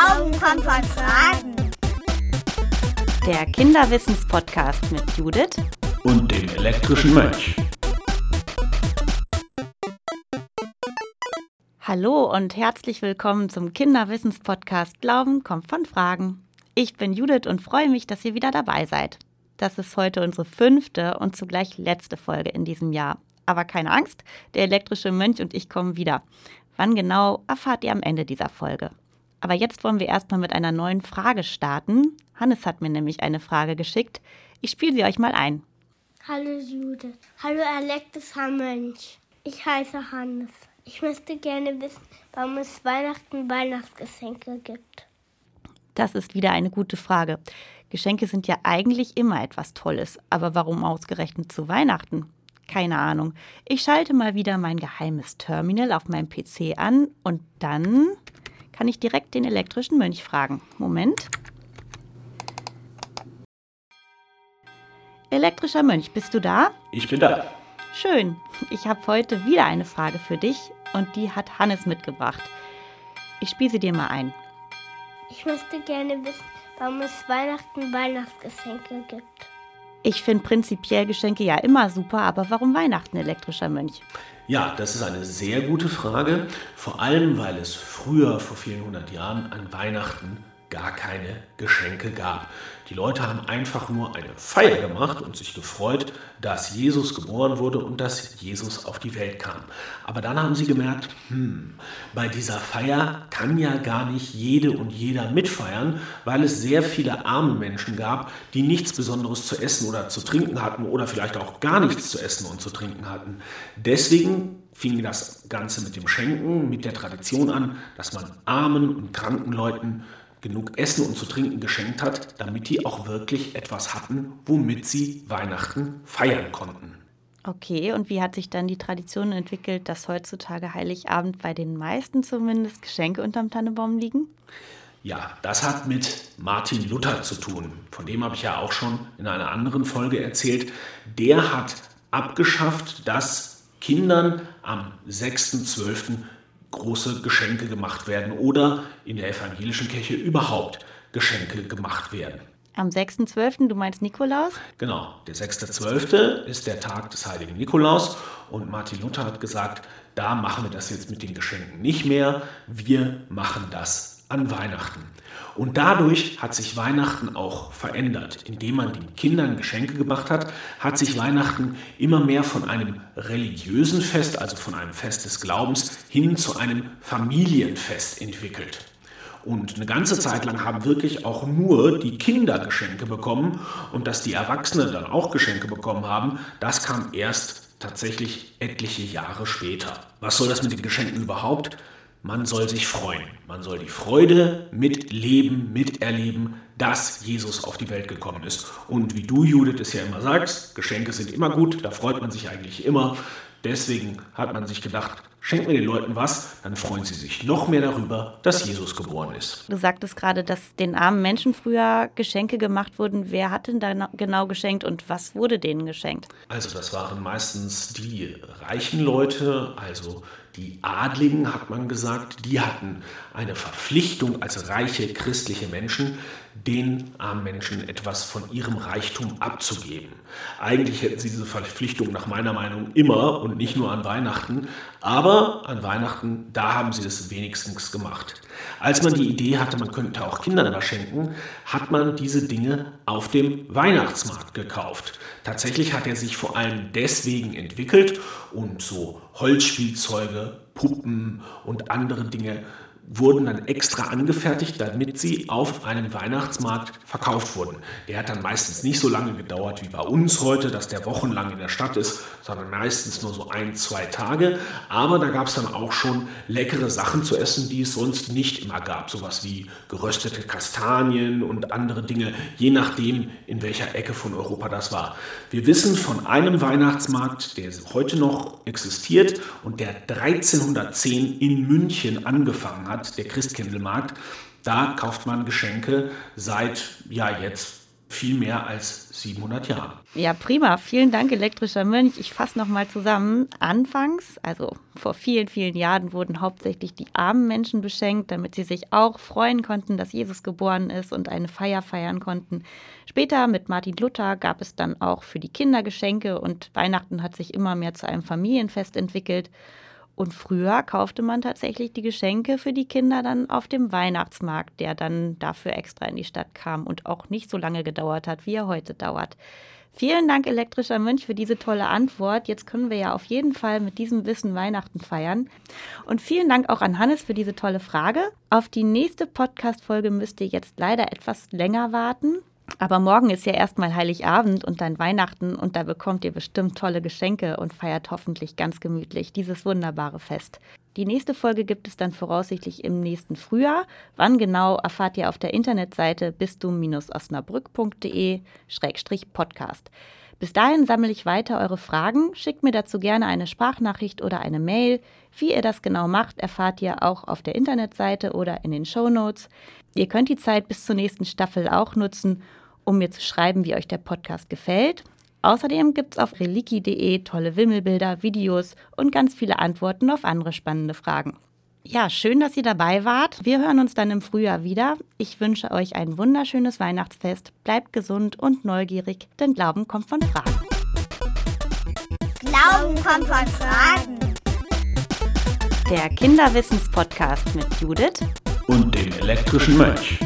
Glauben kommt von Fragen. Der Kinderwissenspodcast mit Judith und dem elektrischen Mönch. Hallo und herzlich willkommen zum Kinderwissenspodcast Glauben kommt von Fragen. Ich bin Judith und freue mich, dass ihr wieder dabei seid. Das ist heute unsere fünfte und zugleich letzte Folge in diesem Jahr. Aber keine Angst, der elektrische Mönch und ich kommen wieder. Wann genau, erfahrt ihr am Ende dieser Folge. Aber jetzt wollen wir erstmal mit einer neuen Frage starten. Hannes hat mir nämlich eine Frage geschickt. Ich spiele sie euch mal ein. Hallo Judith. Hallo elektrischer Mönch. Ich heiße Hannes. Ich möchte gerne wissen, warum es Weihnachten Weihnachtsgeschenke gibt. Das ist wieder eine gute Frage. Geschenke sind ja eigentlich immer etwas Tolles, aber warum ausgerechnet zu Weihnachten? Keine Ahnung. Ich schalte mal wieder mein geheimes Terminal auf meinem PC an und dann kann ich direkt den elektrischen Mönch fragen. Moment. Elektrischer Mönch, bist du da? Ich bin da. Schön. Ich habe heute wieder eine Frage für dich und die hat Hannes mitgebracht. Ich spiele sie dir mal ein. Ich möchte gerne wissen, warum es Weihnachten Weihnachtsgeschenke gibt. Ich finde prinzipiell Geschenke ja immer super, aber warum Weihnachten, elektrischer Mönch? Ja, das ist eine sehr gute Frage. Vor allem, weil es früher, vor vielen hundert Jahren, an Weihnachten gar keine Geschenke gab. Die Leute haben einfach nur eine Feier gemacht und sich gefreut, dass Jesus geboren wurde und dass Jesus auf die Welt kam. Aber dann haben sie gemerkt, hm, bei dieser Feier kann ja gar nicht jede und jeder mitfeiern, weil es sehr viele arme Menschen gab, die nichts Besonderes zu essen oder zu trinken hatten oder vielleicht auch gar nichts zu essen und zu trinken hatten. Deswegen fing das Ganze mit dem Schenken, mit der Tradition an, dass man armen und kranken Leuten genug Essen und zu trinken geschenkt hat, damit die auch wirklich etwas hatten, womit sie Weihnachten feiern konnten. Okay, und wie hat sich dann die Tradition entwickelt, dass heutzutage Heiligabend bei den meisten zumindest Geschenke unterm Tannenbaum liegen? Ja, das hat mit Martin Luther zu tun. Von dem habe ich ja auch schon in einer anderen Folge erzählt. Der hat abgeschafft, dass Kindern am 6.12 große Geschenke gemacht werden oder in der evangelischen Kirche überhaupt Geschenke gemacht werden. Am 6.12., du meinst Nikolaus? Genau, der 6.12. ist der Tag des heiligen Nikolaus und Martin Luther hat gesagt, da machen wir das jetzt mit den Geschenken nicht mehr, wir machen das an Weihnachten. Und dadurch hat sich Weihnachten auch verändert. Indem man den Kindern Geschenke gemacht hat, hat sich Weihnachten immer mehr von einem religiösen Fest, also von einem Fest des Glaubens, hin zu einem Familienfest entwickelt. Und eine ganze Zeit lang haben wirklich auch nur die Kinder Geschenke bekommen und dass die Erwachsenen dann auch Geschenke bekommen haben, das kam erst tatsächlich etliche Jahre später. Was soll das mit den Geschenken überhaupt? Man soll sich freuen. Man soll die Freude mitleben, miterleben, dass Jesus auf die Welt gekommen ist. Und wie du, Judith, es ja immer sagst, Geschenke sind immer gut, da freut man sich eigentlich immer. Deswegen hat man sich gedacht, schenken wir den Leuten was, dann freuen sie sich noch mehr darüber, dass Jesus geboren ist. Du sagtest gerade, dass den armen Menschen früher Geschenke gemacht wurden. Wer hat denn da genau geschenkt und was wurde denen geschenkt? Also das waren meistens die reichen Leute, also die Adligen, hat man gesagt, die hatten eine Verpflichtung als reiche christliche Menschen, den armen Menschen etwas von ihrem Reichtum abzugeben. Eigentlich hätten sie diese Verpflichtung nach meiner Meinung immer und nicht nur an Weihnachten, aber an Weihnachten, da haben sie es wenigstens gemacht. Als man die Idee hatte, man könnte auch Kindern was schenken, hat man diese Dinge auf dem Weihnachtsmarkt gekauft. Tatsächlich hat er sich vor allem deswegen entwickelt und so Holzspielzeuge, Puppen und andere Dinge wurden dann extra angefertigt, damit sie auf einem Weihnachtsmarkt verkauft wurden. Der hat dann meistens nicht so lange gedauert wie bei uns heute, dass der wochenlang in der Stadt ist, sondern meistens nur so ein, zwei Tage. Aber da gab es dann auch schon leckere Sachen zu essen, die es sonst nicht immer gab. Sowas wie geröstete Kastanien und andere Dinge, je nachdem, in welcher Ecke von Europa das war. Wir wissen von einem Weihnachtsmarkt, der heute noch existiert und der 1310 in München angefangen hat, der Christkindlmarkt. Da kauft man Geschenke seit ja jetzt viel mehr als 700 Jahren. Ja, prima. Vielen Dank, elektrischer Mönch. Ich fasse nochmal zusammen. Anfangs, also vor vielen, vielen Jahren, wurden hauptsächlich die armen Menschen beschenkt, damit sie sich auch freuen konnten, dass Jesus geboren ist und eine Feier feiern konnten. Später mit Martin Luther gab es dann auch für die Kinder Geschenke und Weihnachten hat sich immer mehr zu einem Familienfest entwickelt. Und früher kaufte man tatsächlich die Geschenke für die Kinder dann auf dem Weihnachtsmarkt, der dann dafür extra in die Stadt kam und auch nicht so lange gedauert hat, wie er heute dauert. Vielen Dank, elektrischer Mönch, für diese tolle Antwort. Jetzt können wir ja auf jeden Fall mit diesem Wissen Weihnachten feiern. Und vielen Dank auch an Hannes für diese tolle Frage. Auf die nächste Podcast-Folge müsst ihr jetzt leider etwas länger warten. Aber morgen ist ja erstmal Heiligabend und dann Weihnachten und da bekommt ihr bestimmt tolle Geschenke und feiert hoffentlich ganz gemütlich dieses wunderbare Fest. Die nächste Folge gibt es dann voraussichtlich im nächsten Frühjahr. Wann genau erfahrt ihr auf der Internetseite bistum-osnabrück.de-podcast. Bis dahin sammle ich weiter eure Fragen. Schickt mir dazu gerne eine Sprachnachricht oder eine Mail. Wie ihr das genau macht, erfahrt ihr auch auf der Internetseite oder in den Show Notes. Ihr könnt die Zeit bis zur nächsten Staffel auch nutzen, um mir zu schreiben, wie euch der Podcast gefällt. Außerdem gibt es auf reliki.de tolle Wimmelbilder, Videos und ganz viele Antworten auf andere spannende Fragen. Ja, schön, dass ihr dabei wart. Wir hören uns dann im Frühjahr wieder. Ich wünsche euch ein wunderschönes Weihnachtsfest. Bleibt gesund und neugierig, denn Glauben kommt von Fragen. Glauben kommt von Fragen. Der Kinderwissens-Podcast mit Judith Und dem elektrischen Mönch.